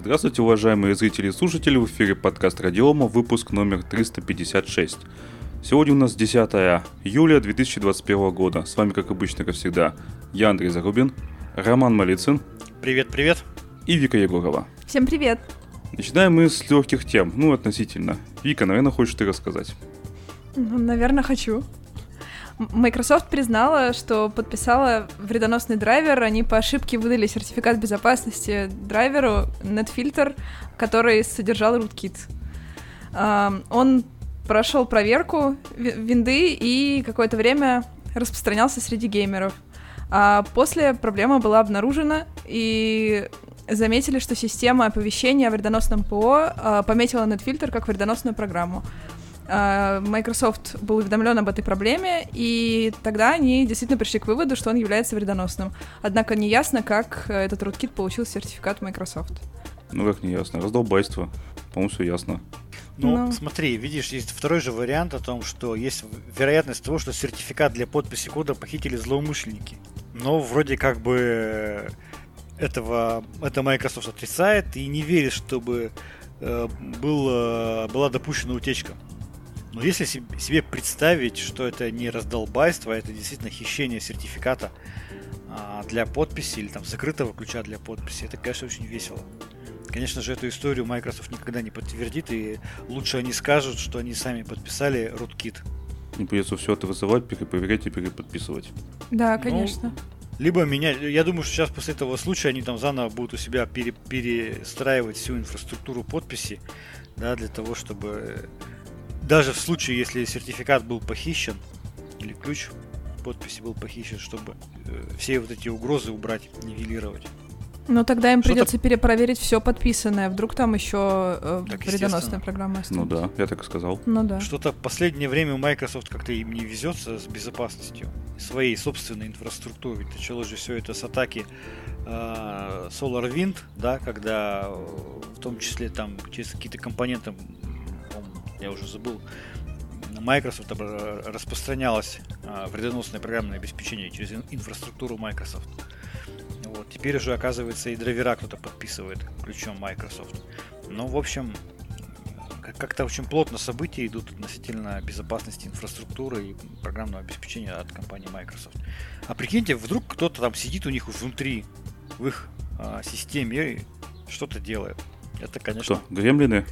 Здравствуйте, уважаемые зрители и слушатели, в эфире подкаст Радиома, выпуск номер 356. Сегодня у нас 10 июля 2021 года. С вами, как обычно, как всегда, я Андрей Зарубин, Роман Малицын. Привет, привет. И Вика Егорова. Всем привет. Начинаем мы с легких тем, ну, относительно. Вика, наверное, хочешь ты рассказать? Ну, наверное, хочу. Microsoft признала, что подписала вредоносный драйвер. Они по ошибке выдали сертификат безопасности драйверу NetFilter, который содержал rootkit. Он прошел проверку винды и какое-то время распространялся среди геймеров. А после проблема была обнаружена, и заметили, что система оповещения о вредоносном ПО а, пометила NetFilter как вредоносную программу. А, Microsoft был уведомлен об этой проблеме, и тогда они действительно пришли к выводу, что он является вредоносным. Однако неясно, как этот rootkit получил сертификат Microsoft. Ну как неясно, раздолбайство. По-моему, все ясно. Ну, ну, смотри, видишь, есть второй же вариант о том, что есть вероятность того, что сертификат для подписи кода похитили злоумышленники. Но вроде как бы этого это Microsoft отрицает и не верит, чтобы э, был, была допущена утечка. Но если себе представить, что это не раздолбайство, а это действительно хищение сертификата а, для подписи или там закрытого ключа для подписи, это, конечно, очень весело. Конечно же, эту историю Microsoft никогда не подтвердит, и лучше они скажут, что они сами подписали rootkit. Не придется все это вызывать, перепроверять и переподписывать. Да, ну, конечно. Ну, либо менять. Я думаю, что сейчас после этого случая они там заново будут у себя пере, перестраивать всю инфраструктуру подписи, да, для того, чтобы даже в случае, если сертификат был похищен, или ключ подписи был похищен, чтобы э, все вот эти угрозы убрать, нивелировать. Ну тогда им придется перепроверить все подписанное. Вдруг там еще э, вредоносная программа осталась. Ну да, я так и сказал. Ну да. Что-то в последнее время у Microsoft как-то им не везется с безопасностью своей собственной инфраструктуры. Ведь началось же все это с атаки э, SolarWind, да, когда э, в том числе там через какие-то компоненты я уже забыл, Microsoft распространялось а, вредоносное программное обеспечение через инфраструктуру Microsoft. Вот. Теперь уже, оказывается, и драйвера кто-то подписывает ключом Microsoft. Ну, в общем, как-то очень плотно события идут относительно безопасности инфраструктуры и программного обеспечения от компании Microsoft. А прикиньте, вдруг кто-то там сидит у них внутри, в их а, системе и что-то делает. Это, конечно... Что, гремлины?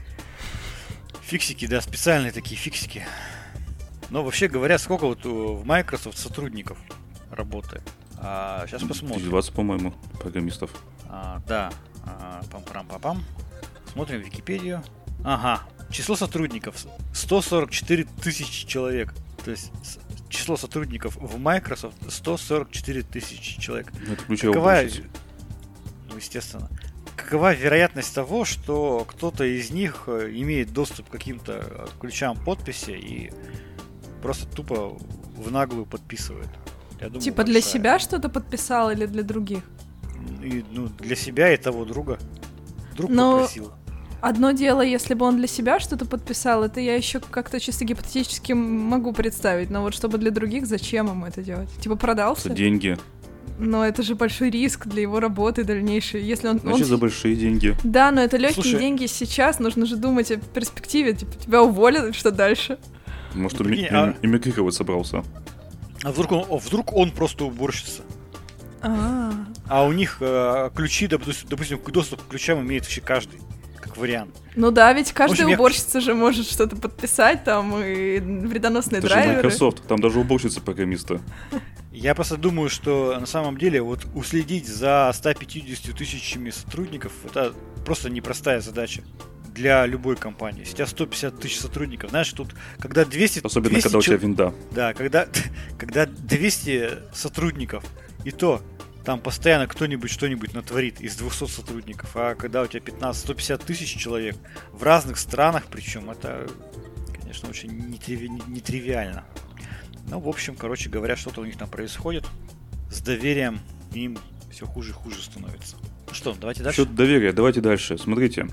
Фиксики, да, специальные такие фиксики. Но вообще говоря, сколько вот в Microsoft сотрудников работает? А, сейчас посмотрим. 20, по-моему, программистов. А, да. А, пам-пам-пам-пам. Смотрим Википедию. Ага. Число сотрудников 144 тысячи человек. То есть число сотрудников в Microsoft 144 тысячи человек. Это ключевая Какова... Ну, естественно какова вероятность того, что кто-то из них э, имеет доступ к каким-то э, ключам подписи и просто тупо в наглую подписывает? Я думаю, типа большая. для себя что-то подписал или для других? И, ну, для себя и того друга. Друг Но... попросил. Одно дело, если бы он для себя что-то подписал, это я еще как-то чисто гипотетически могу представить. Но вот чтобы для других, зачем ему это делать? Типа продался? За деньги. Но это же большой риск для его работы дальнейшей. Если он, Значит, он... за большие деньги. Да, но это легкие Слушай... деньги сейчас. Нужно же думать о перспективе. Типа, тебя уволят, что дальше? Может, он а... эмигрировать собрался. А вдруг он, вдруг он просто уборщица? А, а у них э, ключи, допустим, доступ к ключам имеет вообще каждый как вариант. Ну да, ведь каждая общем, уборщица я... же может что-то подписать, там и вредоносные Это драйверы. Же Microsoft, там даже уборщица программиста. Я просто думаю, что на самом деле вот уследить за 150 тысячами сотрудников это просто непростая задача для любой компании. Если у тебя 150 тысяч сотрудников, знаешь, тут когда 200... Особенно, 200 когда у тебя винда. Да, когда, когда 200 сотрудников, и то там постоянно кто-нибудь что-нибудь натворит из 200 сотрудников. А когда у тебя 15-150 тысяч человек в разных странах, причем это, конечно, очень нетривиально. Ну, в общем, короче говоря, что-то у них там происходит. С доверием им все хуже и хуже становится. Ну что, давайте дальше. Счет доверия, давайте дальше. Смотрите.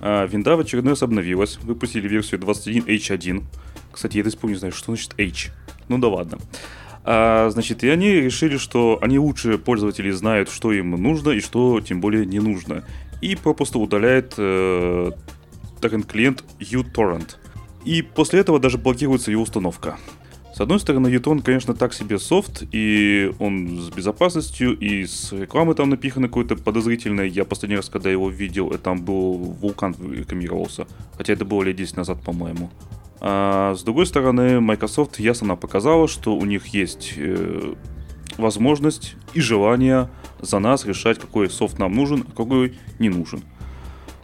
А, винда в очередной раз обновилась. Выпустили версию 21H1. Кстати, я до сих пор не знаю, что значит H. Ну да ладно. А, значит, и они решили, что они лучше пользователи знают, что им нужно и что тем более не нужно. и попросту удаляет э, торрент-клиент uTorrent. И после этого даже блокируется ее установка. С одной стороны, uTorrent, конечно, так себе софт, и он с безопасностью, и с рекламой там напихано какой-то подозрительной. Я последний раз, когда его видел, там был вулкан рекламировался. Хотя это было лет 10 назад, по-моему. А с другой стороны, Microsoft ясно показала, что у них есть э, возможность и желание за нас решать, какой софт нам нужен, а какой не нужен.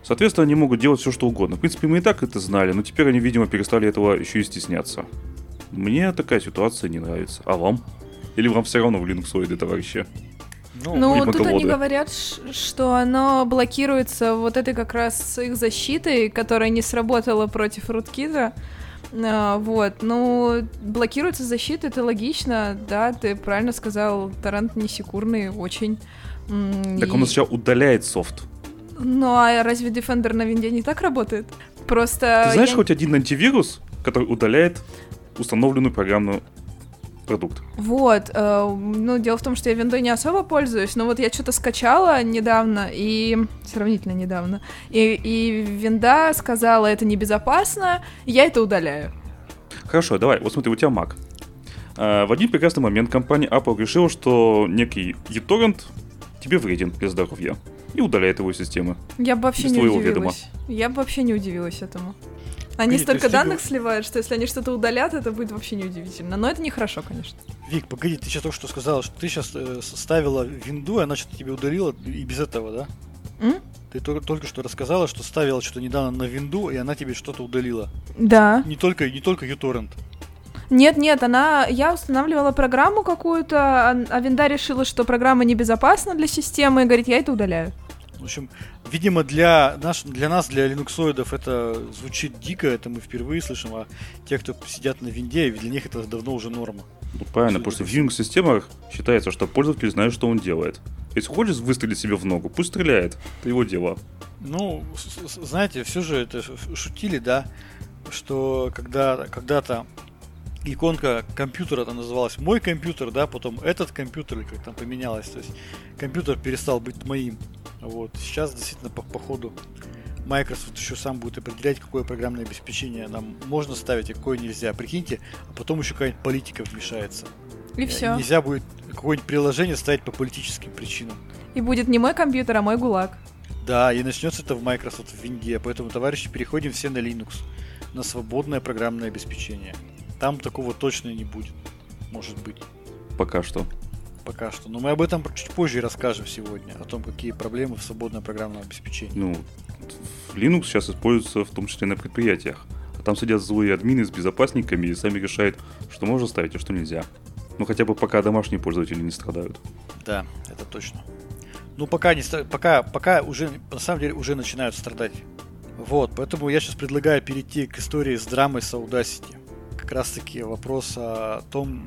Соответственно, они могут делать все, что угодно. В принципе, мы и так это знали, но теперь они, видимо, перестали этого еще и стесняться. Мне такая ситуация не нравится. А вам? Или вам все равно в Linux товарищи? Ну, ну тут они говорят, что оно блокируется вот этой как раз их защитой, которая не сработала против руткита. А, вот, ну, блокируется защита, это логично, да, ты правильно сказал, торрент не секурный очень. Так и... он сейчас удаляет софт. Ну, а разве Defender на винде не так работает? Просто... Ты знаешь я... хоть один антивирус, который удаляет установленную программную продукт. Вот, э, ну, дело в том, что я виндой не особо пользуюсь, но вот я что-то скачала недавно, и сравнительно недавно, и, и винда сказала, это небезопасно, я это удаляю. Хорошо, давай, вот смотри, у тебя Mac. Э, в один прекрасный момент компания Apple решила, что некий uTorrent тебе вреден для здоровья и удаляет его из системы. Я бы вообще не удивилась. Ведома. Я бы вообще не удивилась этому. Они погоди, столько данных сливают, что если они что-то удалят, это будет вообще неудивительно. Но это нехорошо, конечно. Вик, погоди, ты сейчас только что сказала, что ты сейчас э, ставила винду, и она что-то тебе удалила и без этого, да? М? Ты только, только что рассказала, что ставила что-то недавно на винду, и она тебе что-то удалила. Да. Не только, не только uTorrent. Нет, нет, она, я устанавливала программу какую-то, а, а винда решила, что программа небезопасна для системы, и говорит, я это удаляю. В общем, видимо, для, наш, для нас, для линуксоидов, это звучит дико, это мы впервые слышим, а те, кто сидят на винде, для них это давно уже норма. Ну, правильно, потому что в Unix-системах считается, что пользователь знает, что он делает. Если хочет выстрелить себе в ногу, пусть стреляет. Это его дело. Ну, знаете, все же это шутили, да, что когда когда-то иконка компьютера там называлась мой компьютер, да, потом этот компьютер, как там поменялось, то есть компьютер перестал быть моим. Вот. Сейчас действительно по, по ходу Microsoft еще сам будет определять, какое программное обеспечение нам можно ставить, а какое нельзя. Прикиньте, а потом еще какая-нибудь политика вмешается. И все. Нельзя будет какое-нибудь приложение ставить по политическим причинам. И будет не мой компьютер, а мой гулаг. Да, и начнется это в Microsoft в Винде. Поэтому, товарищи, переходим все на Linux, на свободное программное обеспечение. Там такого точно не будет. Может быть. Пока что пока что. Но мы об этом чуть позже расскажем сегодня, о том, какие проблемы в свободном программном обеспечении. Ну, Linux сейчас используется в том числе на предприятиях. А там сидят злые админы с безопасниками и сами решают, что можно ставить, а что нельзя. Ну, хотя бы пока домашние пользователи не страдают. Да, это точно. Ну, пока, не, пока, пока уже, на самом деле, уже начинают страдать. Вот, поэтому я сейчас предлагаю перейти к истории с драмой с Audacity. Как раз таки вопрос о том,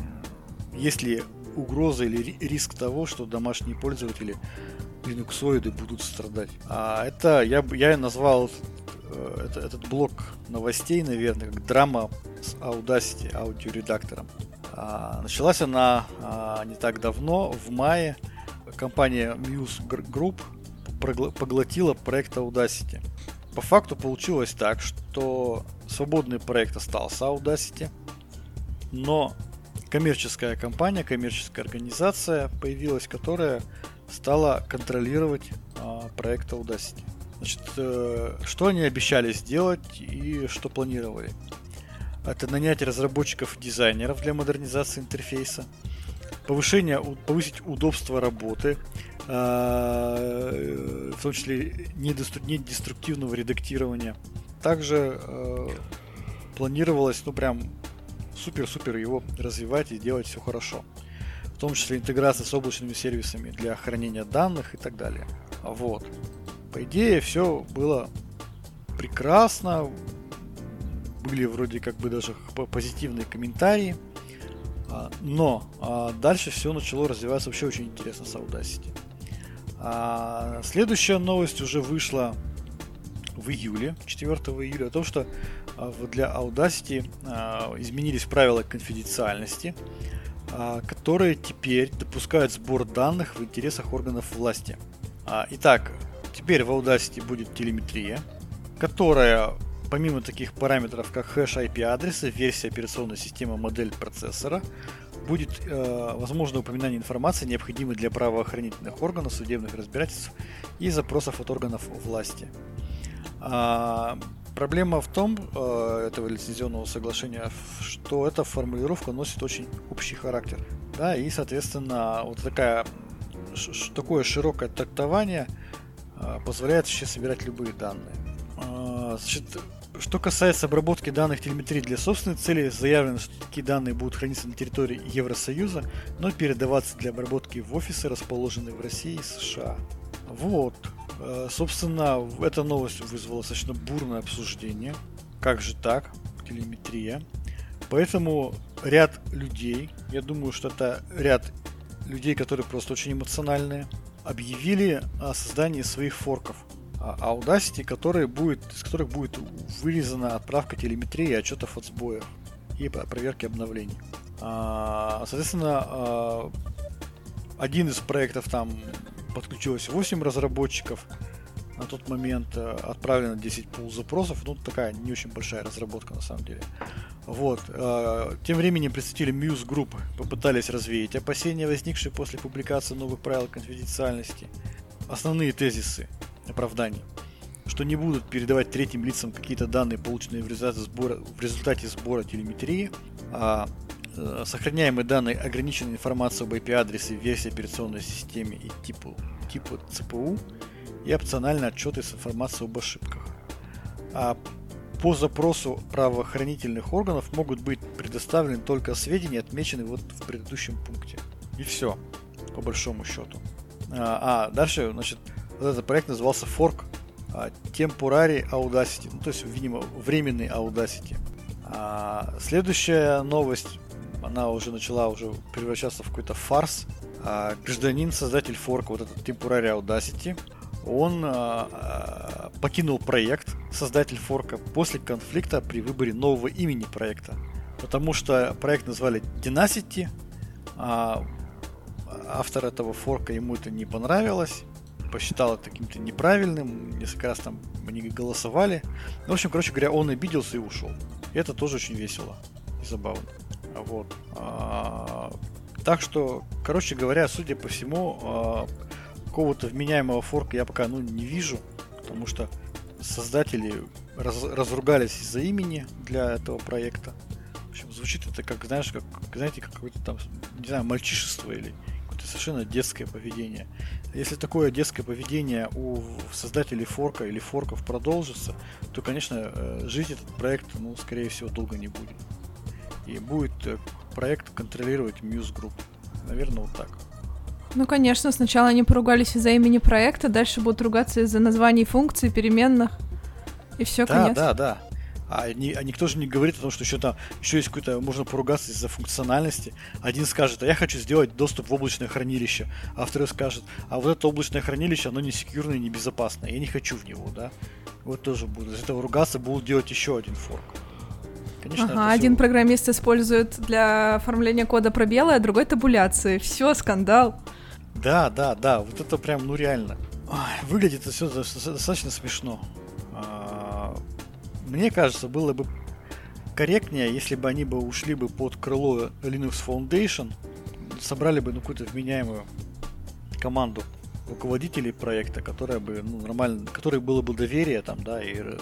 есть ли угроза или риск того, что домашние пользователи линуксоиды будут страдать. А это я, я назвал э, это, этот блок новостей, наверное, как драма с Audacity, аудиоредактором. А, началась она а, не так давно, в мае. Компания Muse Group поглотила проект Audacity. По факту получилось так, что свободный проект остался Audacity, но коммерческая компания, коммерческая организация появилась, которая стала контролировать а, проект Audacity. Значит, э, что они обещали сделать и что планировали? Это нанять разработчиков дизайнеров для модернизации интерфейса, повышение, повысить удобство работы, э, в том числе недеструктивного редактирования. Также э, планировалось, ну прям супер-супер его развивать и делать все хорошо. В том числе интеграция с облачными сервисами для хранения данных и так далее. Вот. По идее, все было прекрасно. Были вроде как бы даже позитивные комментарии. А, но а, дальше все начало развиваться вообще очень интересно с Audacity. А, следующая новость уже вышла в июле, 4 июля, о том, что для Audacity а, изменились правила конфиденциальности, а, которые теперь допускают сбор данных в интересах органов власти. Итак, теперь в Audacity будет телеметрия, которая помимо таких параметров, как хэш IP-адреса, версия операционной системы, модель процессора, будет э, возможно упоминание информации, необходимой для правоохранительных органов, судебных разбирательств и запросов от органов власти. А, проблема в том, э, этого лицензионного соглашения, что эта формулировка носит очень общий характер. Да, и, соответственно, вот такая, такое широкое трактование э, позволяет вообще собирать любые данные. А, значит, что касается обработки данных телеметрии для собственной цели, заявлено, что такие данные будут храниться на территории Евросоюза, но передаваться для обработки в офисы, расположенные в России и США. Вот. Э, собственно, эта новость вызвала достаточно бурное обсуждение. Как же так? Телеметрия. Поэтому ряд людей, я думаю, что это ряд людей, которые просто очень эмоциональные, объявили о создании своих форков – а, Audacity, который будет, из которых будет вырезана отправка телеметрии и отчетов от сбоев и проверки обновлений. А, соответственно, а, один из проектов там подключилось 8 разработчиков. На тот момент отправлено 10 пул запросов. Ну, такая не очень большая разработка на самом деле. Вот. Тем временем представители Muse Group попытались развеять опасения, возникшие после публикации новых правил конфиденциальности. Основные тезисы оправданий, что не будут передавать третьим лицам какие-то данные, полученные в результате сбора, в результате сбора телеметрии, а э, сохраняемые данные ограниченной информации об IP-адресе, версии операционной системе и типу, типу ЦПУ и опциональные отчеты с информацией об ошибках. А по запросу правоохранительных органов могут быть предоставлены только сведения, отмеченные вот в предыдущем пункте. И все, по большому счету. А, а дальше, значит, вот этот проект назывался Fork Temporary Audacity, ну, то есть, видимо, временный Audacity. А, следующая новость, она уже начала уже превращаться в какой-то фарс. А, гражданин, создатель форка, вот этот Temporary Audacity, он а, а, покинул проект, создатель форка, после конфликта при выборе нового имени проекта. Потому что проект назвали Dynasty, а автор этого форка ему это не понравилось, посчитал это каким-то неправильным, несколько раз там они голосовали. Ну, в общем, короче говоря, он обиделся и ушел. И это тоже очень весело и забавно. Вот. А, так что, короче говоря, судя по всему, а, какого-то вменяемого форка я пока ну, не вижу, потому что создатели раз, разругались из-за имени для этого проекта. В общем, звучит это как, знаешь, как, знаете, как какое-то там, не знаю, мальчишество или какое-то совершенно детское поведение. Если такое детское поведение у создателей форка или форков продолжится, то, конечно, э, жить этот проект, ну, скорее всего, долго не будет. И будет э, проект контролировать Muse Group. Наверное, вот так. Ну, конечно, сначала они поругались из-за имени проекта, дальше будут ругаться из-за названий функций, переменных. И все, да, конец. Да, да, да. А, не, а никто же не говорит о том, что еще там еще есть какой-то, можно поругаться из-за функциональности. Один скажет, а я хочу сделать доступ в облачное хранилище, а второй скажет, а вот это облачное хранилище, оно не секьюрное, не безопасное, я не хочу в него, да. Вот тоже будут из этого ругаться, будут делать еще один форк. Конечно, ага, один все... программист использует для оформления кода пробелы, а другой табуляции. Все, скандал. Да, да, да, вот это прям, ну реально. Выглядит это все достаточно смешно. Мне кажется, было бы корректнее, если бы они бы ушли бы под крыло Linux Foundation, собрали бы ну, какую-то вменяемую команду руководителей проекта, которая бы ну, нормально, которой было бы доверие там, да, и э,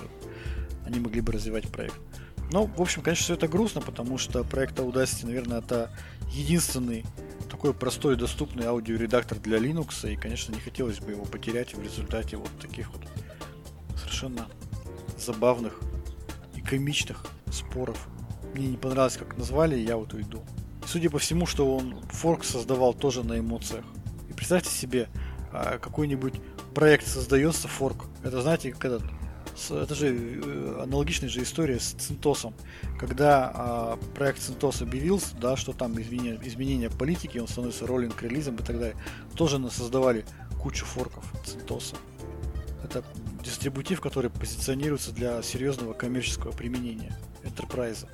они могли бы развивать проект. Ну, в общем, конечно, все это грустно, потому что проект Audacity, наверное, это единственный такой простой и доступный аудиоредактор для Linux, и, конечно, не хотелось бы его потерять в результате вот таких вот совершенно забавных и комичных споров. Мне не понравилось, как назвали, я вот уйду. Судя по всему, что он форк создавал тоже на эмоциях. И представьте себе, а, какой-нибудь проект создается, форк. Это знаете, как этот это же э, аналогичная же история с Центосом. Когда а, проект Центос объявился, да, что там изменения, изменения политики, он становится роллинг релизом и так далее, тоже создавали кучу форков Центоса. Это дистрибутив, который позиционируется для серьезного коммерческого применения Enterprise.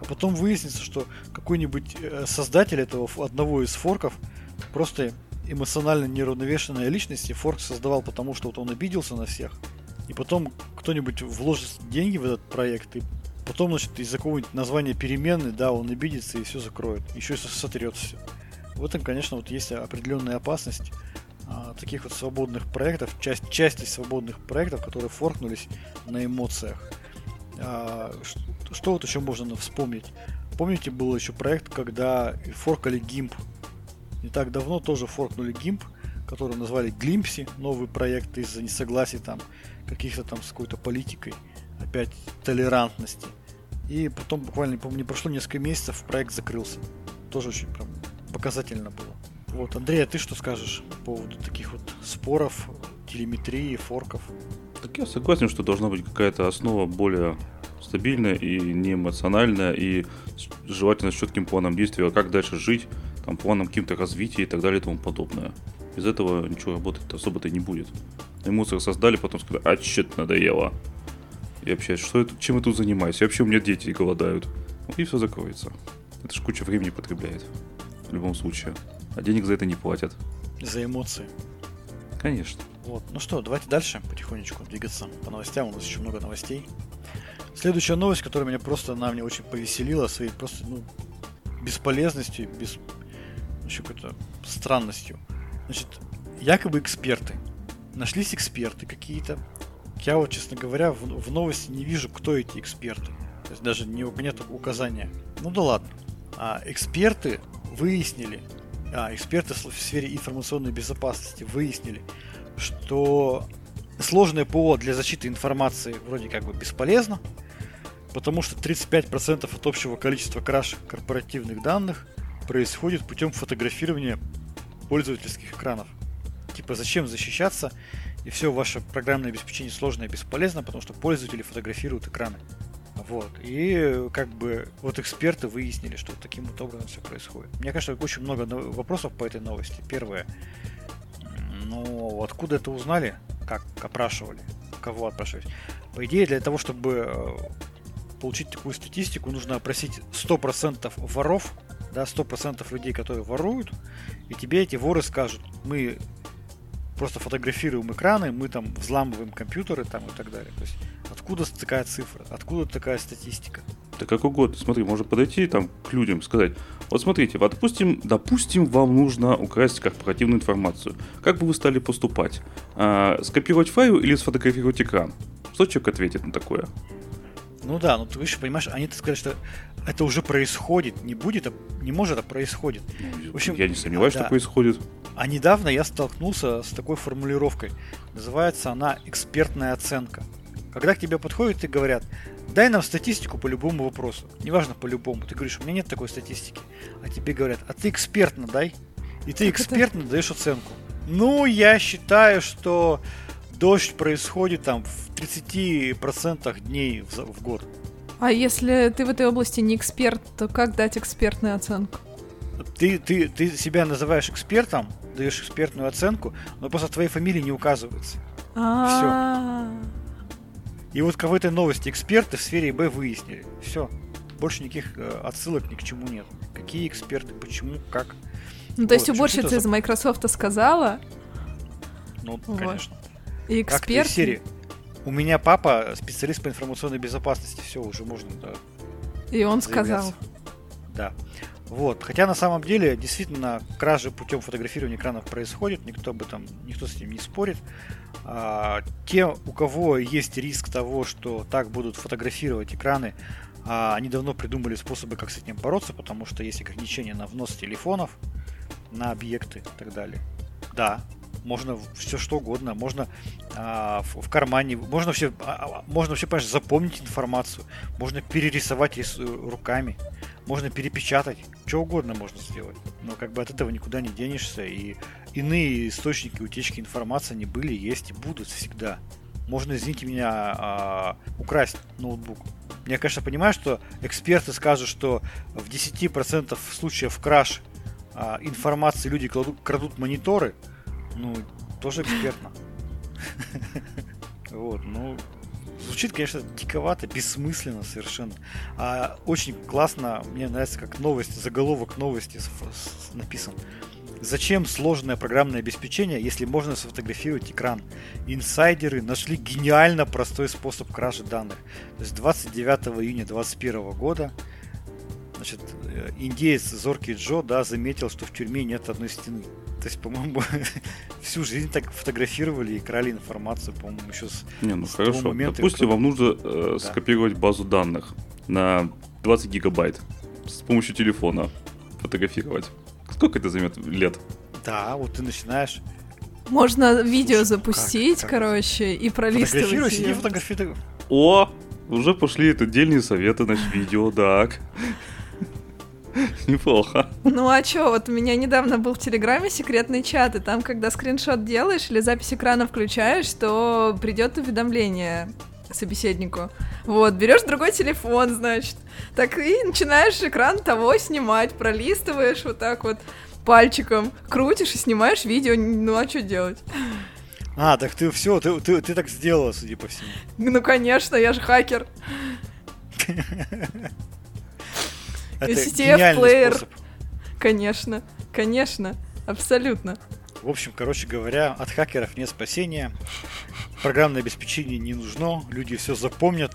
А потом выяснится, что какой-нибудь э, создатель этого одного из форков просто эмоционально неравновешенная личность, и форк создавал потому, что вот он обиделся на всех, и потом кто-нибудь вложит деньги в этот проект, и потом, значит, из-за какого-нибудь названия перемены, да, он обидится и все закроет, еще и сотрет все. В этом, конечно, вот есть определенная опасность а, таких вот свободных проектов, часть, части свободных проектов, которые форкнулись на эмоциях. А, что, что вот еще можно вспомнить? Помните, был еще проект, когда форкали GIMP. Не так давно тоже форкнули GIMP, который назвали Glimpsy, новый проект из-за несогласий там каких-то там с какой-то политикой, опять толерантности. И потом буквально, помню, не прошло несколько месяцев, проект закрылся. Тоже очень прям показательно было. Вот, Андрей, а ты что скажешь по поводу таких вот споров, телеметрии, форков? Так я согласен, что должна быть какая-то основа более стабильная и не эмоциональная, и желательно с четким планом действия, а как дальше жить, там, планом каким-то развития и так далее и тому подобное. Без этого ничего работать особо-то не будет. Эмоции создали, потом сказали, а чет надоело. И вообще, что это, чем я тут занимаюсь? И вообще у меня дети голодают. И все закроется. Это ж куча времени потребляет. В любом случае. А денег за это не платят. За эмоции. Конечно. Вот. Ну что, давайте дальше потихонечку двигаться по новостям. У нас еще много новостей. Следующая новость, которая меня просто, она мне очень повеселила своей просто, ну, бесполезностью, без еще какой-то странностью. Значит, якобы эксперты. Нашлись эксперты какие-то. Я вот, честно говоря, в, в новости не вижу, кто эти эксперты. То есть даже не, нет указания. Ну да ладно. А, эксперты выяснили, а, эксперты в сфере информационной безопасности выяснили, что сложное ПО для защиты информации вроде как бы бесполезно, потому что 35% от общего количества краш корпоративных данных происходит путем фотографирования пользовательских экранов. Типа зачем защищаться, и все ваше программное обеспечение сложное и бесполезно, потому что пользователи фотографируют экраны. Вот. И как бы вот эксперты выяснили, что таким вот образом все происходит. Мне кажется, очень много вопросов по этой новости. Первое. Ну, откуда это узнали? Как опрашивали? Кого опрашивать? По идее, для того, чтобы э, получить такую статистику, нужно опросить 100% воров, да, 100% людей, которые воруют, и тебе эти воры скажут, мы просто фотографируем экраны, мы там взламываем компьютеры там и так далее. То есть откуда такая цифра, откуда такая статистика? Да как угодно. Смотри, можно подойти там к людям, сказать, вот смотрите, вот допустим, допустим, вам нужно украсть корпоративную информацию. Как бы вы стали поступать? А, скопировать файл или сфотографировать экран? Что человек ответит на такое? Ну да, ну ты видишь, понимаешь, они сказали, что это уже происходит, не будет, а не может, а происходит. В общем, я не сомневаюсь, да. что происходит. А недавно я столкнулся с такой формулировкой. Называется она экспертная оценка. Когда к тебе подходят и говорят, дай нам статистику по любому вопросу. Неважно по любому. Ты говоришь, у меня нет такой статистики. А тебе говорят, а ты экспертно дай. И ты экспертно даешь оценку. Ну, я считаю, что дождь происходит там в 30% дней в, в год. А если ты в этой области не эксперт, то как дать экспертную оценку? Ты, ты, ты себя называешь экспертом, даешь экспертную оценку, но просто твоей фамилии не указывается. Все. И вот в этой новости эксперты в сфере ИБ выяснили. Все. Больше никаких э, отсылок ни к чему нет. Какие эксперты, почему, как. Ну, то есть уборщица из Microsoft сказала. Ну, вот. конечно. Эксперт. Как серии. У меня папа специалист по информационной безопасности. Все, уже можно, да. И он сказал. Да. Вот. Хотя на самом деле действительно кражи путем фотографирования экранов происходит, никто об этом, никто с этим не спорит. А, те, у кого есть риск того, что так будут фотографировать экраны, а, они давно придумали способы, как с этим бороться, потому что есть ограничения на внос телефонов, на объекты и так далее. Да, можно все что угодно, можно а, в, в кармане, можно вообще, а, а можно вообще, понимаешь, запомнить информацию, можно перерисовать рис, руками, можно перепечатать, что угодно можно сделать. Но как бы от этого никуда не денешься, и иные источники утечки информации не были, есть и будут всегда. Можно, извините меня, а, украсть ноутбук. Я, конечно, понимаю, что эксперты скажут, что в 10% случаев краш а, информации люди кладут, крадут мониторы, ну, тоже экспертно. Вот, ну, звучит, конечно, диковато, бессмысленно совершенно. А очень классно, мне нравится, как новость, заголовок новости написан. Зачем сложное программное обеспечение, если можно сфотографировать экран? Инсайдеры нашли гениально простой способ кражи данных. То есть 29 июня 2021 года значит, э, индеец Зоркий Джо да, заметил, что в тюрьме нет одной стены. То есть, по-моему, всю жизнь так фотографировали и крали информацию, по-моему, еще с Не, ну с того хорошо. момента, Допустим, как- вам нужно э, Да. скопировать базу данных на 20 гигабайт с помощью телефона фотографировать. Сколько это займет лет? Да, вот ты начинаешь Можно видео Слушай, запустить, как- как? короче, и пролистывать фотографировать, сиди фотографируй. О, уже пошли это отдельные советы на видео, так. Неплохо. Ну а чё, вот у меня недавно был в Телеграме секретный чат, и там, когда скриншот делаешь или запись экрана включаешь, то придет уведомление собеседнику. Вот, берешь другой телефон, значит. Так и начинаешь экран того снимать, пролистываешь вот так вот пальчиком, крутишь и снимаешь видео. Ну а что делать? А, так ты все, ты, ты, ты так сделала, судя по всему. Ну конечно, я же хакер. Это STF гениальный плеер. способ. Конечно, конечно, абсолютно. В общем, короче говоря, от хакеров нет спасения. Программное обеспечение не нужно. Люди все запомнят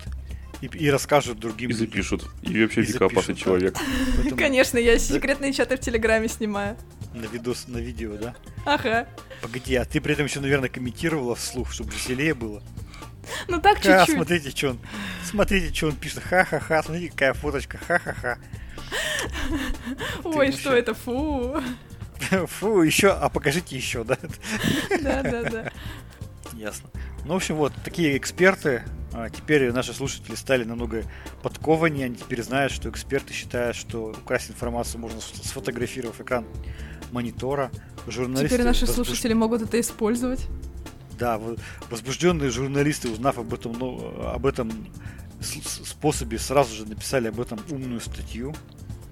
и, и расскажут другим И запишут. И вообще И запишут, да. человек. Поэтому Конечно, я секретные чаты в Телеграме снимаю. На видос, на видео, да? Ага. Погоди, а ты при этом еще, наверное, комментировала вслух, чтобы веселее было. Ну так Ха, чуть-чуть. смотрите, что он, смотрите, что он пишет. Ха-ха-ха, смотрите, какая фоточка. Ха-ха-ха. Ой, что это, фу. Фу, еще, а покажите еще, да? Да-да-да. Ясно. Ну, в общем, вот такие эксперты. А, Теперь наши слушатели стали намного подкованнее. Они теперь знают, что эксперты считают, что украсть информацию можно сфотографировав экран монитора. Журналисты Теперь наши возбуж- слушатели могут это использовать. Да, возбужденные журналисты, узнав об этом, ну, об этом способе, сразу же написали об этом умную статью.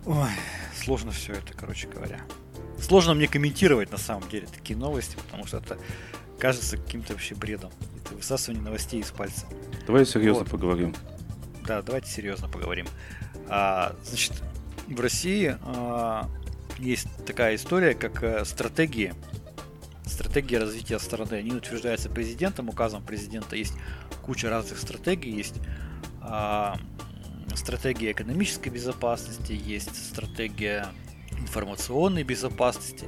Ой, сложно все это, короче говоря. Сложно мне комментировать на самом деле такие новости, потому что это кажется каким-то вообще бредом. Это высасывание новостей из пальца. Давай серьезно Вот. поговорим. Да, давайте серьезно поговорим. А, значит, в России а, есть такая история, как э, стратегии. Стратегия развития страны. Они утверждаются президентом, указом президента. Есть куча разных стратегий. Есть а, стратегия экономической безопасности, есть стратегия информационной безопасности.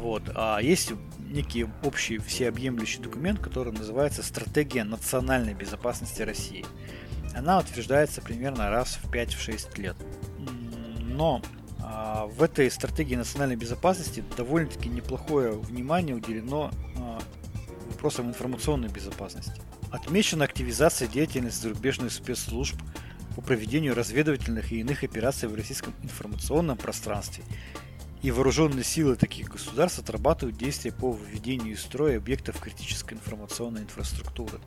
Вот. А есть некий общий всеобъемлющий документ, который называется Стратегия национальной безопасности России. Она утверждается примерно раз в 5-6 лет. Но а, в этой стратегии национальной безопасности довольно-таки неплохое внимание уделено а, вопросам информационной безопасности. Отмечена активизация деятельности зарубежных спецслужб по проведению разведывательных и иных операций в российском информационном пространстве. И вооруженные силы таких государств отрабатывают действия по введению из строя объектов критической информационной инфраструктуры.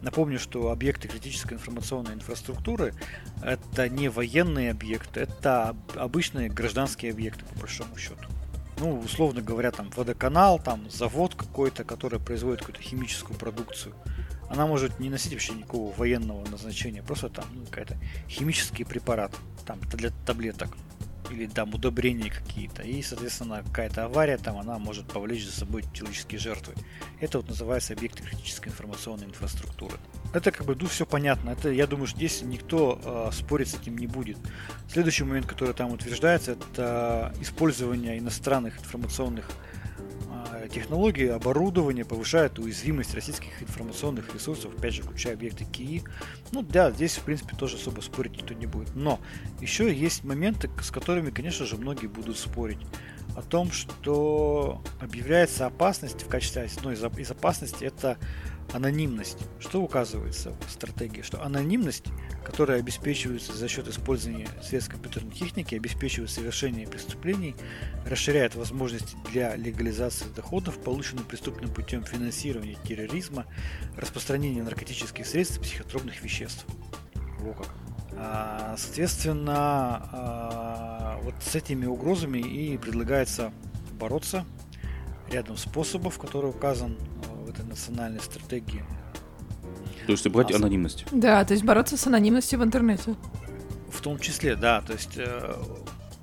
Напомню, что объекты критической информационной инфраструктуры это не военные объекты, это об- обычные гражданские объекты, по большому счету. Ну, условно говоря, там водоканал, там завод какой-то, который производит какую-то химическую продукцию. Она может не носить вообще никакого военного назначения, просто там ну, какая-то химический препарат, там для таблеток или там удобрения какие-то. И, соответственно, какая-то авария там, она может повлечь за собой человеческие жертвы. Это вот называется объекты критической информационной инфраструктуры. Это как бы, ну, все понятно. Это, я думаю, что здесь никто э, спорить с этим не будет. Следующий момент, который там утверждается, это использование иностранных информационных технологий, оборудования повышает уязвимость российских информационных ресурсов, опять же, включая объекты КИИ. Ну да, здесь, в принципе, тоже особо спорить никто не будет. Но еще есть моменты, с которыми, конечно же, многие будут спорить. О том, что объявляется опасность в качестве одной из опасностей, это анонимность. Что указывается в стратегии? Что анонимность, которая обеспечивается за счет использования средств компьютерной техники, обеспечивает совершение преступлений, расширяет возможности для легализации доходов, полученных преступным путем финансирования терроризма, распространения наркотических средств и психотропных веществ. Во как. А, Соответственно, а, вот с этими угрозами и предлагается бороться рядом способов, который указан а, национальной стратегии. То есть убрать А, анонимность. Да, то есть бороться с анонимностью в интернете. В том числе, да, то есть э,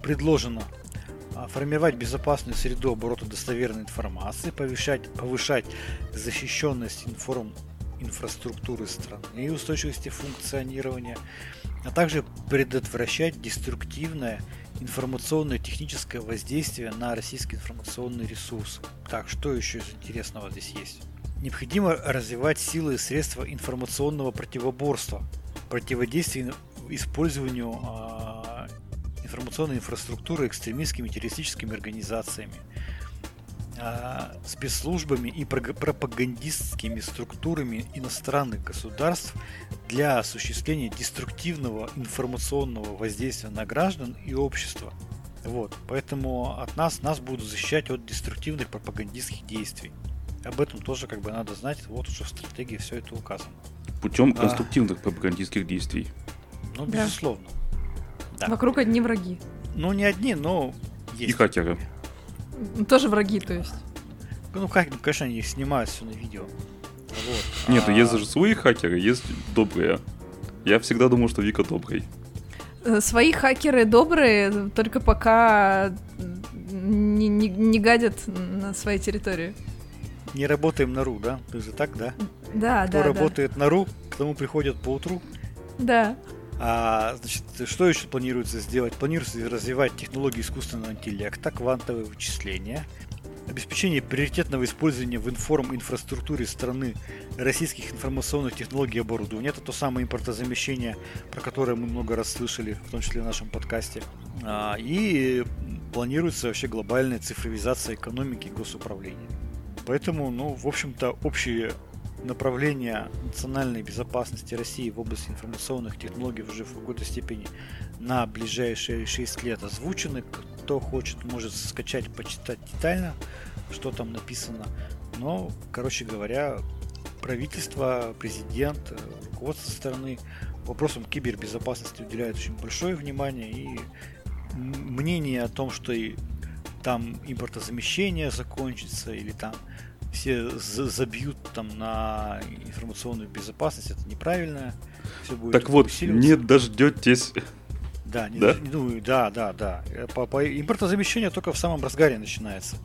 предложено а, формировать безопасную среду оборота достоверной информации, повышать, повышать защищенность информ инфраструктуры страны и устойчивости функционирования, а также предотвращать деструктивное информационное техническое воздействие на российские информационные ресурсы. Так, что еще из интересного здесь есть? Необходимо развивать силы и средства информационного противоборства, противодействия использованию э, информационной инфраструктуры экстремистскими террористическими организациями, э, спецслужбами и пропагандистскими структурами иностранных государств для осуществления деструктивного информационного воздействия на граждан и общество. Вот, поэтому от нас нас будут защищать от деструктивных пропагандистских действий. Об этом тоже как бы надо знать, вот уже в стратегии все это указано. Путем а. конструктивных а... пропагандистских действий. Ну, да. безусловно. Да. Вокруг одни враги. Ну, не одни, но есть. И хакеры. Тоже враги, то есть. Ну, как, ну, конечно, они снимают все на видео. Вот. Нет, а... есть же свои хакеры, есть добрые. Я всегда думал, что Вика добрый. Э, свои хакеры добрые, только пока не, не, не гадят на своей территории. Не работаем на РУ, да? Ты же так, да? Да, Кто да. Кто работает да. на РУ, к тому приходят по утру. Да. А, значит, что еще планируется сделать? Планируется развивать технологии искусственного интеллекта, квантовые вычисления, обеспечение приоритетного использования в информ-инфраструктуре страны российских информационных технологий и оборудования. Это то самое импортозамещение, про которое мы много раз слышали, в том числе в нашем подкасте. А, и планируется вообще глобальная цифровизация экономики и госуправления. Поэтому, ну, в общем-то, общие направления национальной безопасности России в области информационных технологий уже в какой-то степени на ближайшие 6 лет озвучены. Кто хочет, может скачать, почитать детально, что там написано. Но, короче говоря, правительство, президент, руководство страны вопросам кибербезопасности уделяют очень большое внимание и мнение о том, что и там импортозамещение закончится или там все забьют там на информационную безопасность, это неправильно. Все будет так вот, не дождетесь. Да, не, да? Ну, да, да, да. По, по, импортозамещение только в самом разгаре начинается.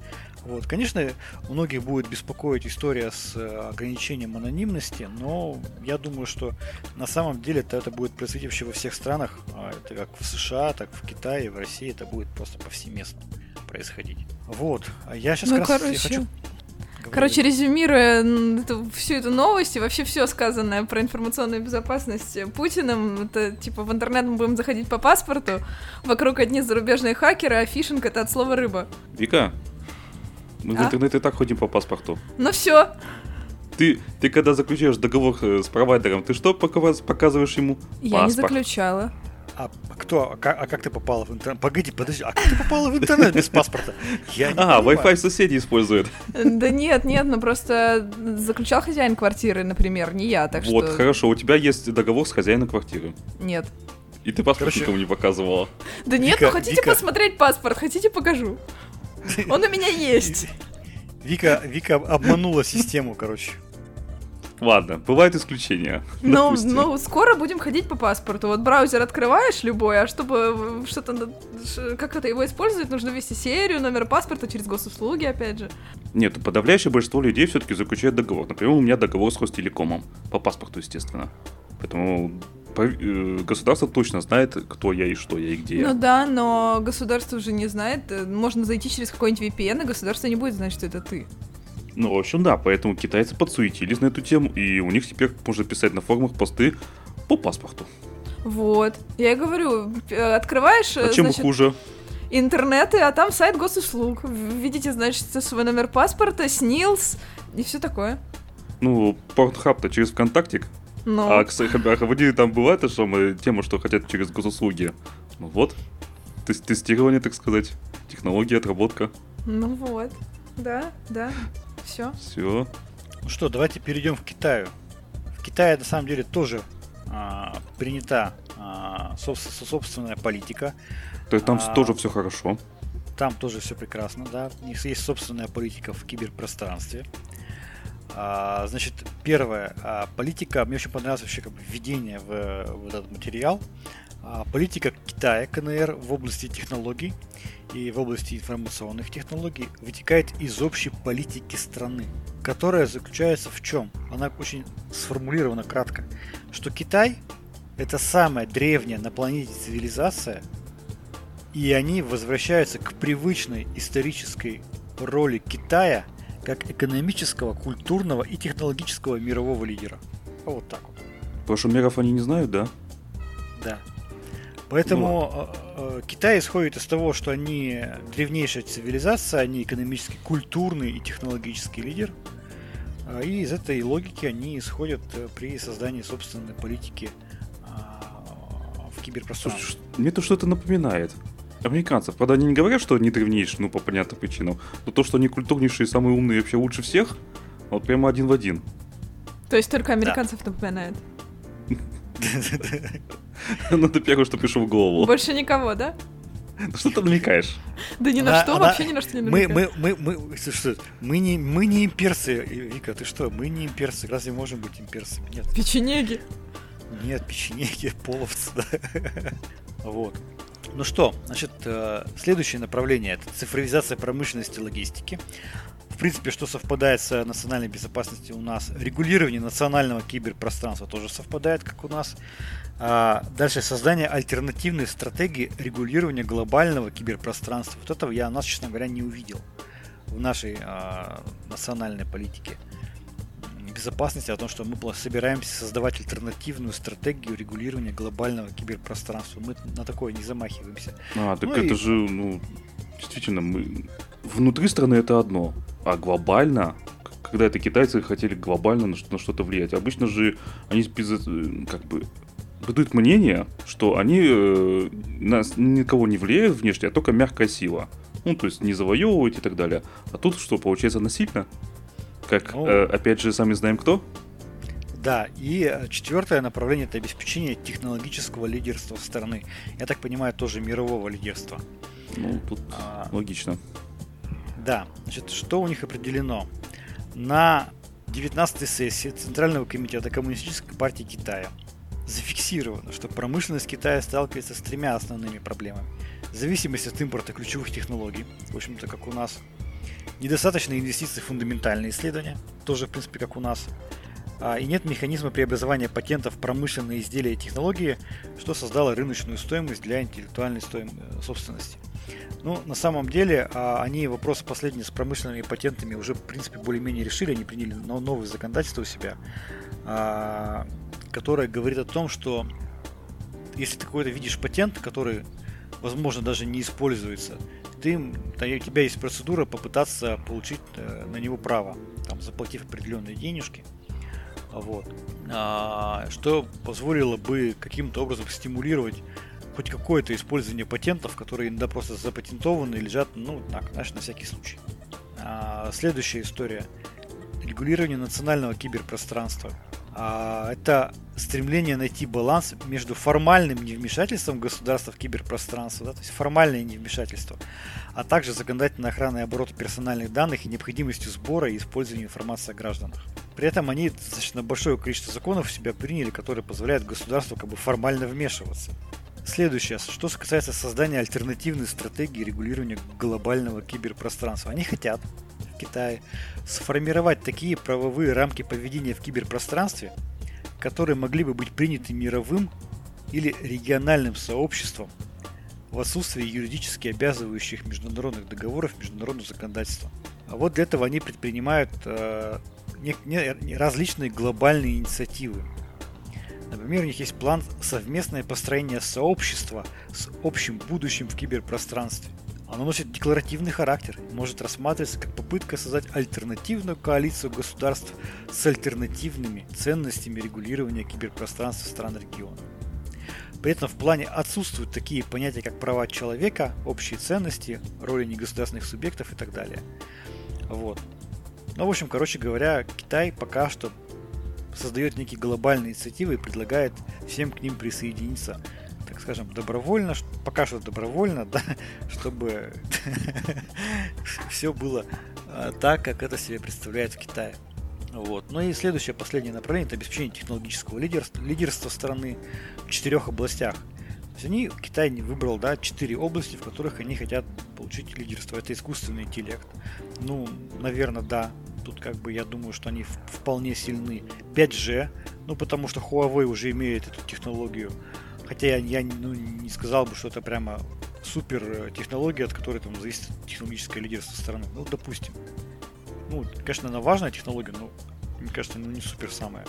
Вот, конечно, многих будет беспокоить история с э, ограничением анонимности, но я думаю, что на самом деле это, это будет происходить вообще во всех странах. А это как в США, так в Китае, в России, это будет просто повсеместно происходить. Вот. А я сейчас ну, как короче... раз хочу Короче, резюмируя эту, всю эту новость и вообще все сказанное про информационную безопасность Путиным, это типа в интернет мы будем заходить по паспорту, вокруг одни зарубежные хакеры, а фишинг это от слова рыба. Вика, мы а? в интернет и так ходим по паспорту. Ну все. Ты, ты когда заключаешь договор э, с провайдером, ты что показываешь ему? Я Паспорт. не заключала. А кто? А как, а как ты попала в интернет? Погоди, подожди, а как ты попала в интернет без паспорта? Я не а, Wi-Fi соседи используют. Да нет, нет, ну просто заключал хозяин квартиры, например, не я, так что... Вот, хорошо, у тебя есть договор с хозяином квартиры. Нет. И ты паспорт Короче, никому не показывала. Да нет, Вика, ну хотите Вика... посмотреть паспорт, хотите покажу. Он у меня есть. Вика, Вика обманула систему, короче. Ладно, бывают исключения. Ну, ну, скоро будем ходить по паспорту. Вот браузер открываешь любой, а чтобы что-то как это его использовать, нужно ввести серию, номер паспорта через госуслуги, опять же. Нет, подавляющее большинство людей все-таки заключает договор. Например, у меня договор с Ростелекомом. По паспорту, естественно. Поэтому государство точно знает, кто я и что я и где я. Ну да, но государство уже не знает. Можно зайти через какой-нибудь VPN, и государство не будет знать, что это ты. Ну, в общем, да, поэтому китайцы подсуетились на эту тему, и у них теперь можно писать на форумах посты по паспорту. Вот. Я и говорю, э, открываешь... А чем значит, хуже? Интернеты, а там сайт госуслуг. Видите, значит, свой номер паспорта, СНИЛС и все такое. Ну, портхаб-то через ВКонтактик. Ну. А, а вы там бывает та самая тема, что хотят через госуслуги. Ну вот. Тестирование, так сказать. Технология, отработка. Ну вот. Да, да. Все. Все. Ну что, давайте перейдем к Китаю. В Китае на самом деле тоже а, принята а, собственная политика. То есть там а, тоже все хорошо. Там тоже все прекрасно, да. У них есть собственная политика в киберпространстве. А, значит, первая а, политика, мне очень понравилось вообще как бы введение в, в этот материал. А политика Китая, КНР, в области технологий и в области информационных технологий вытекает из общей политики страны, которая заключается в чем? Она очень сформулирована кратко, что Китай это самая древняя на планете цивилизация, и они возвращаются к привычной исторической роли Китая как экономического, культурного и технологического мирового лидера. Вот так вот. Потому что миров они не знают, да? Да. Поэтому ну, э, э, Китай исходит из того, что они древнейшая цивилизация, они экономический, культурный и технологический лидер. А, и из этой логики они исходят э, при создании собственной политики а, в киберпространстве. Мне то что-то напоминает. Американцев. Правда, они не говорят, что они древнейшие, ну, по понятным причинам. Но то, что они культурнейшие, самые умные вообще лучше всех, вот прямо один в один. То есть только американцев да. напоминает? Ну, это первое, что пришло в голову. Больше никого, да? Ну что ты намекаешь? Да ни на что, вообще ни на что не намекаю. Мы, мы, мы, что, мы не, мы не имперцы, Вика, ты что? Мы не имперцы, разве можем быть имперцами? Нет. Печенеги. Нет, печенеги, половцы, да. Вот. Ну что, значит, э, следующее направление это цифровизация промышленности и логистики. В принципе, что совпадает с национальной безопасностью у нас, регулирование национального киберпространства тоже совпадает, как у нас. А дальше создание альтернативной стратегии регулирования глобального киберпространства. Вот этого я, нас, честно говоря, не увидел в нашей а, национальной политике безопасности, о том, что мы собираемся создавать альтернативную стратегию регулирования глобального киберпространства. Мы на такое не замахиваемся. А, так ну это и... же, ну, действительно, мы внутри страны это одно, а глобально, когда это китайцы хотели глобально на что-то влиять. Обычно же они э, как бы бытует мнение, что они э, нас никого не влияют внешне, а только мягкая сила. Ну, то есть не завоевывать и так далее. А тут что, получается насильно? Как, ну, э, опять же, сами знаем кто? Да, и э, четвертое направление это обеспечение технологического лидерства страны. Я так понимаю, тоже мирового лидерства. Ну, тут а, логично. Да, значит, что у них определено? На 19-й сессии Центрального комитета Коммунистической партии Китая зафиксировано, что промышленность Китая сталкивается с тремя основными проблемами. Зависимость от импорта ключевых технологий, в общем-то, как у нас. Недостаточно инвестиций в фундаментальные исследования, тоже, в принципе, как у нас. А, и нет механизма преобразования патентов в промышленные изделия и технологии, что создало рыночную стоимость для интеллектуальной стоим... Э, собственности. Ну, на самом деле, а, они вопросы последние с промышленными патентами уже, в принципе, более-менее решили, они приняли новые законодательства у себя, а, которое говорит о том, что если ты какой-то видишь патент, который, возможно, даже не используется, ты, у тебя есть процедура попытаться получить э, на него право, там, заплатив определенные денежки. Вот. А, что позволило бы каким-то образом стимулировать хоть какое-то использование патентов, которые иногда просто запатентованы и лежат, ну, так, знаешь, на всякий случай. А, следующая история. Регулирование национального киберпространства. А, это стремление найти баланс между формальным невмешательством государства в киберпространство, да, то есть формальное невмешательство, а также законодательной охраной оборота персональных данных и необходимостью сбора и использования информации о гражданах. При этом они достаточно большое количество законов в себя приняли, которые позволяют государству как бы формально вмешиваться. Следующее, что касается создания альтернативной стратегии регулирования глобального киберпространства. Они хотят в Китае сформировать такие правовые рамки поведения в киберпространстве, которые могли бы быть приняты мировым или региональным сообществом в отсутствии юридически обязывающих международных договоров международного законодательства. А вот для этого они предпринимают э, не, не, различные глобальные инициативы, Например, у них есть план совместное построение сообщества с общим будущим в киберпространстве. Оно носит декларативный характер и может рассматриваться как попытка создать альтернативную коалицию государств с альтернативными ценностями регулирования киберпространства стран региона. При этом в плане отсутствуют такие понятия, как права человека, общие ценности, роли негосударственных субъектов и так далее. Вот. Ну, в общем, короче говоря, Китай пока что создает некие глобальные инициативы и предлагает всем к ним присоединиться, так скажем, добровольно, пока что добровольно, да, чтобы все было а, так, как это себе представляет в Китае. Вот. Ну и следующее, последнее направление – это обеспечение технологического лидерства, лидерства страны в четырех областях. То есть они, Китай выбрал, да, четыре области, в которых они хотят получить лидерство. Это искусственный интеллект. Ну, наверное, да. Тут как бы я думаю, что они вполне сильны. 5G, ну потому что Huawei уже имеет эту технологию. Хотя я, я ну, не сказал бы, что это прямо супер э, технология, от которой там зависит технологическое лидерство страны. Ну, допустим. Ну, конечно, она важная технология, но мне кажется, ну, не супер самая.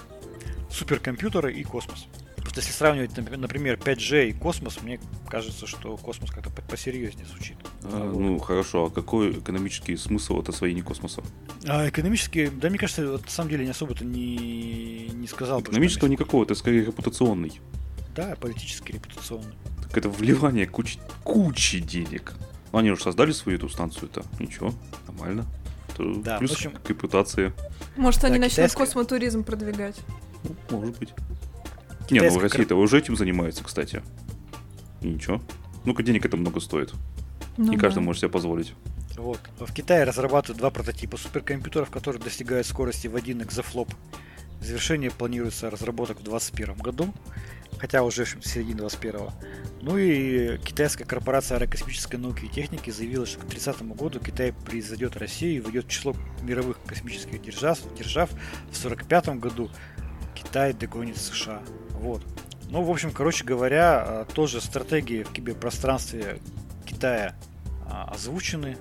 Суперкомпьютеры и космос. Просто если сравнивать, например, 5G и космос, мне кажется, что космос как-то посерьезнее звучит. А, ну, хорошо, а какой экономический смысл от освоения космоса? А экономический, да, мне кажется, на самом деле не особо-то не, не сказал. Экономического никакого, это скорее репутационный. Да, политический, репутационный. Так это вливание кучи, кучи денег. Они уже создали свою эту станцию-то. Ничего, нормально. Это да, плюс в общем, к репутации. Может, они да, начнут китайская... космотуризм продвигать? Ну, может быть. Китайская... Не, ну в России-то уже этим занимается, кстати. И ничего. Ну-ка, денег это много стоит. Ну, Не да. каждый может себе позволить. Вот. В Китае разрабатывают два прототипа суперкомпьютеров, которые достигают скорости в 1 экзофлоп. Завершение планируется разработок в 2021 году, хотя уже в середине 2021. Ну и китайская корпорация аэрокосмической науки и техники заявила, что к 30 году Китай произойдет Россию и войдет в число мировых космических держав. держав. В 45 году Китай догонит США. Вот. Ну, в общем, короче говоря, а, тоже стратегии в киберпространстве Китая а, озвучены.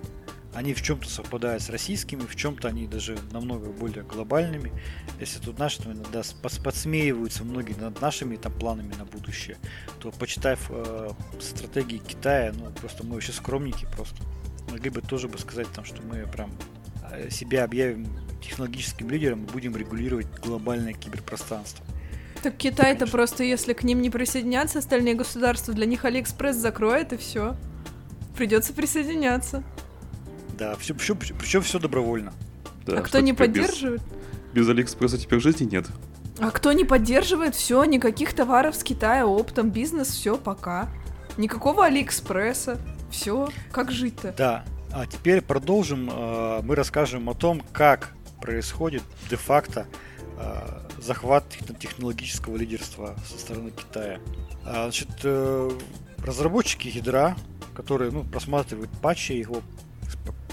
Они в чем-то совпадают с российскими, в чем-то они даже намного более глобальными. Если тут наши там иногда подсмеиваются многие над нашими там планами на будущее, то почитав э, стратегии Китая, ну просто мы вообще скромники просто. Могли бы тоже бы сказать там, что мы прям а, себя объявим технологическим лидером и будем регулировать глобальное киберпространство. Так Китай-то просто, если к ним не присоединятся остальные государства, для них Алиэкспресс закроет и все. Придется присоединяться. Да, все, все, причем все добровольно. Да, а кто не поддерживает? Без, без Алиэкспресса теперь жизни нет. А кто не поддерживает, все, никаких товаров с Китая, оптом, бизнес, все, пока. Никакого Алиэкспресса. Все, как жить-то? Да. А теперь продолжим. Э, мы расскажем о том, как происходит де-факто э, захват технологического лидерства со стороны Китая. А, значит, э, разработчики ядра которые ну, просматривают патчи, его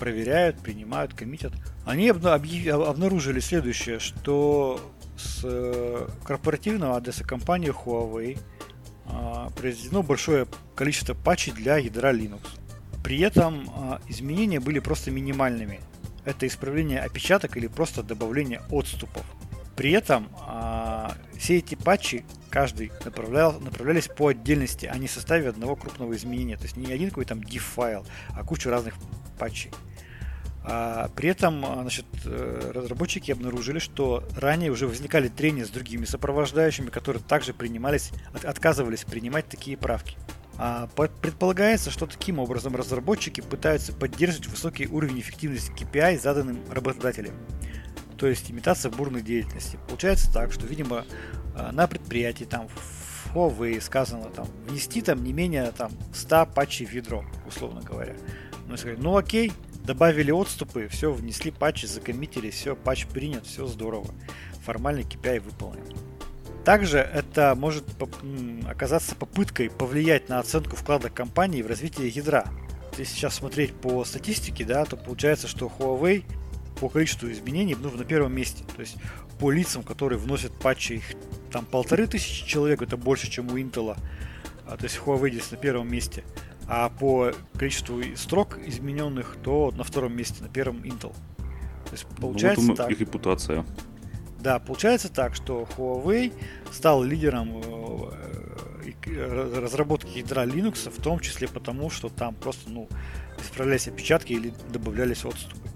проверяют, принимают, коммитят. Они обнаружили следующее, что с э, корпоративного адреса компании Huawei а, произведено большое количество патчей для ядра Linux. При этом а, изменения были просто минимальными. Это исправление опечаток или просто добавление отступов. При этом а, все эти патчи, каждый направлял, направлялись по отдельности, а не в составе одного крупного изменения. То есть не один какой-то там diff файл, а куча разных патчей. А, при этом а, значит, э, разработчики обнаружили, что ранее уже возникали трения с другими сопровождающими, которые также принимались, от, отказывались принимать такие правки. А, предполагается, что таким образом разработчики пытаются поддерживать высокий уровень эффективности KPI заданным работодателем то есть имитация бурной деятельности. Получается так, что, видимо, э, на предприятии там в Huawei сказано там внести там не менее там 100 патчей в ведро, условно говоря. Ну, сказать, ну окей, добавили отступы, все, внесли патчи, закоммитили, все, патч принят, все здорово. Формальный KPI выполнен. Также это может оказаться попыткой повлиять на оценку вклада компании в развитие ядра. Если сейчас смотреть по статистике, да, то получается, что Huawei по количеству изменений ну, на первом месте. То есть по лицам, которые вносят патчи, их там полторы тысячи человек, это больше, чем у Intel. А, то есть Huawei здесь на первом месте. А по количеству строк измененных, то на втором месте, на первом Intel. То есть получается ну, вот так. их репутация. Да, получается так, что Huawei стал лидером э, э, разработки ядра Linux, в том числе потому, что там просто ну, исправлялись опечатки или добавлялись отступы.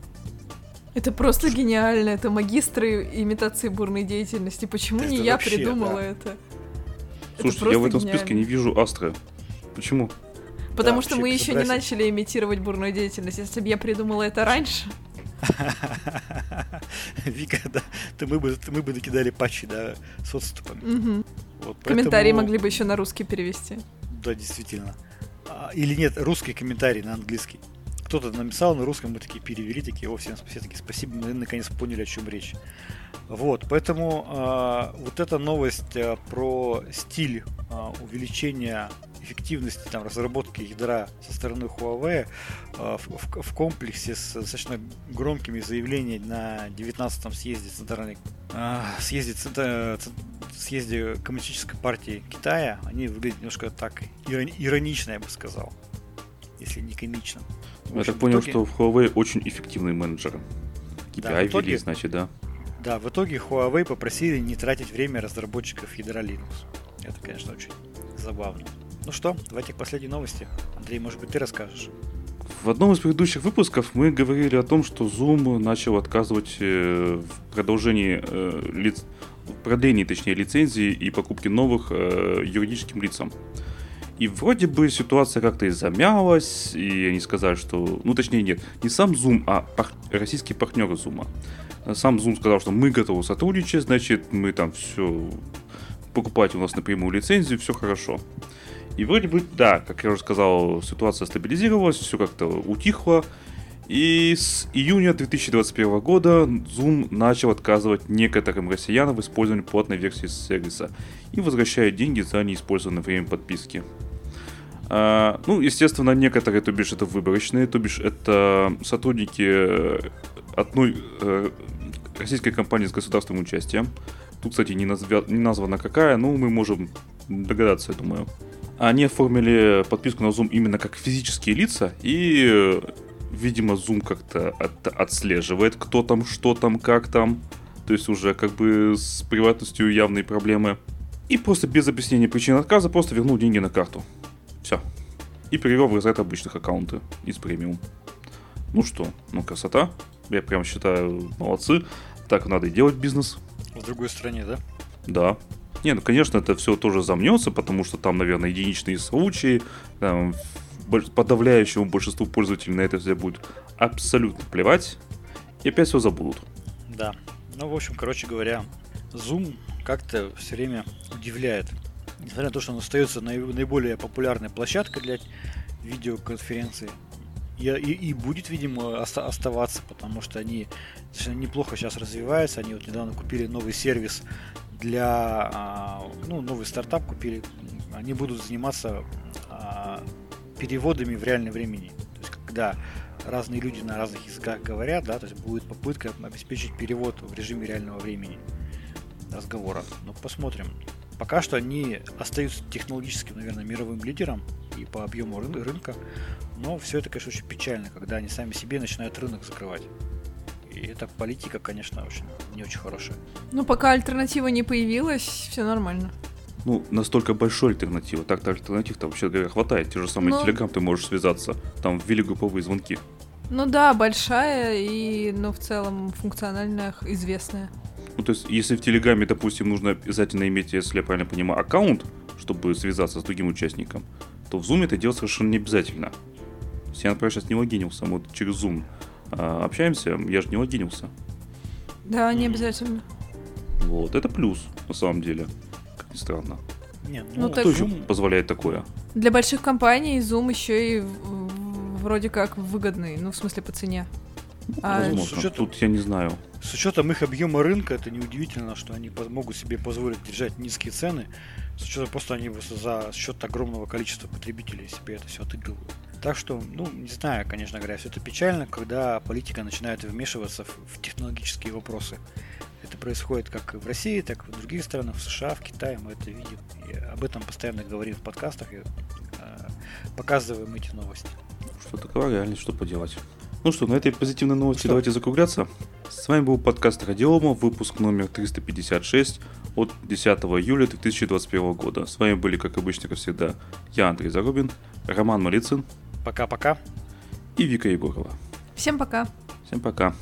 Это просто гениально. Это магистры имитации бурной деятельности. Почему это не я вообще, придумала да. это? Слушайте, это я в этом гениально. списке не вижу Астра. Почему? Потому да, что мы еще не начали имитировать бурную деятельность. Если бы я придумала это раньше. Вика, да, то мы бы, мы бы накидали патчи, да, с отступами. Угу. Вот, Комментарии могли бы еще на русский перевести. Да, действительно. А, или нет, русский комментарий на английский кто-то написал на русском, мы такие перевели, такие, о, всем все такие спасибо, мы наконец поняли, о чем речь. Вот, поэтому э, вот эта новость э, про стиль э, увеличения эффективности там, разработки ядра со стороны Huawei э, в, в, в комплексе с достаточно громкими заявлениями на 19-м съезде центральной э, съезде, съезде коммунистической партии Китая, они выглядят немножко так иронично, я бы сказал, если не комично. Я так понял, итоге... что в Huawei очень эффективный менеджер. KPI да, итоге... значит, да? Да, в итоге Huawei попросили не тратить время разработчиков ядра Linux. Это, конечно, очень забавно. Ну что, давайте к последней новости. Андрей, может быть, ты расскажешь? В одном из предыдущих выпусков мы говорили о том, что Zoom начал отказывать э, в продолжении э, лиц... продлении, точнее, лицензии и покупки новых э, юридическим лицам. И вроде бы ситуация как-то и замялась, и они сказали, что... Ну, точнее, нет, не сам Zoom, а пар... российские партнеры Zoom. Сам Zoom сказал, что мы готовы сотрудничать, значит, мы там все покупать у нас напрямую лицензию, все хорошо. И вроде бы, да, как я уже сказал, ситуация стабилизировалась, все как-то утихло. И с июня 2021 года Zoom начал отказывать некоторым россиянам в использовании платной версии сервиса и возвращает деньги за неиспользованное время подписки. А, ну, естественно, некоторые, то бишь, это выборочные, то бишь, это сотрудники одной э, российской компании с государственным участием. Тут, кстати, не, назва, не названа какая, но мы можем догадаться, я думаю. Они оформили подписку на Zoom именно как физические лица, и, видимо, Zoom как-то от, отслеживает, кто там, что там, как там. То есть уже как бы с приватностью явные проблемы. И просто без объяснения причин отказа просто вернул деньги на карту. Все. И перевел в разряд обычных аккаунты из премиум. Ну что, ну красота. Я прям считаю, молодцы. Так надо и делать бизнес. В другой стране, да? Да. Не, ну, конечно, это все тоже замнется, потому что там, наверное, единичные случаи. Там, подавляющему большинству пользователей на это все будет абсолютно плевать. И опять все забудут. Да. Ну, в общем, короче говоря, Zoom как-то все время удивляет. Несмотря на то, что он остается наиболее популярной площадкой для видеоконференции, и, и, и будет, видимо, оста- оставаться, потому что они неплохо сейчас развиваются. Они вот недавно купили новый сервис для, а, ну, новый стартап купили. Они будут заниматься а, переводами в реальном времени. То есть, когда разные люди на разных языках говорят, да, то есть будет попытка обеспечить перевод в режиме реального времени разговора. Ну, посмотрим. Пока что они остаются технологическим, наверное, мировым лидером и по объему ры- рынка, но все это, конечно, очень печально, когда они сами себе начинают рынок закрывать. И эта политика, конечно, очень не очень хорошая. Ну, пока альтернатива не появилась, все нормально. Ну, настолько большой альтернатива. Так-то альтернатив-то вообще говоря хватает. Те же самые ну... Телеграм ты можешь связаться. Там ввели групповые звонки. Ну да, большая и, ну, в целом функциональная, известная. Ну, то есть, если в Телеграме, допустим, нужно обязательно иметь, если я правильно понимаю, аккаунт, чтобы связаться с другим участником, то в Zoom это делать совершенно не обязательно. Я, например, сейчас не логинился, мы вот через Zoom а, общаемся, я же не логинился. Да, не обязательно. Вот, это плюс, на самом деле, как ни странно. Нет, ну, ну так... Кто еще позволяет такое? Для больших компаний Zoom еще и вроде как выгодный, ну, в смысле, по цене. А... Возможно, учетом, тут я не знаю. С учетом их объема рынка, это неудивительно, что они могут себе позволить держать низкие цены, с учетом просто они за счет огромного количества потребителей себе это все отыгрывают. Так что, ну, не знаю, конечно говоря, все это печально, когда политика начинает вмешиваться в, в технологические вопросы. Это происходит как в России, так и в других странах, в США, в Китае, мы это видим. И об этом постоянно говорим в подкастах и э, показываем эти новости. Что такое реальность, что поделать. Ну что, на этой позитивной новости что? давайте закругляться. С вами был подкаст Радиома, выпуск номер 356 от 10 июля 2021 года. С вами были, как обычно, как всегда, я, Андрей Зарубин, Роман Малицын. Пока-пока. И Вика Егорова. Всем пока. Всем пока.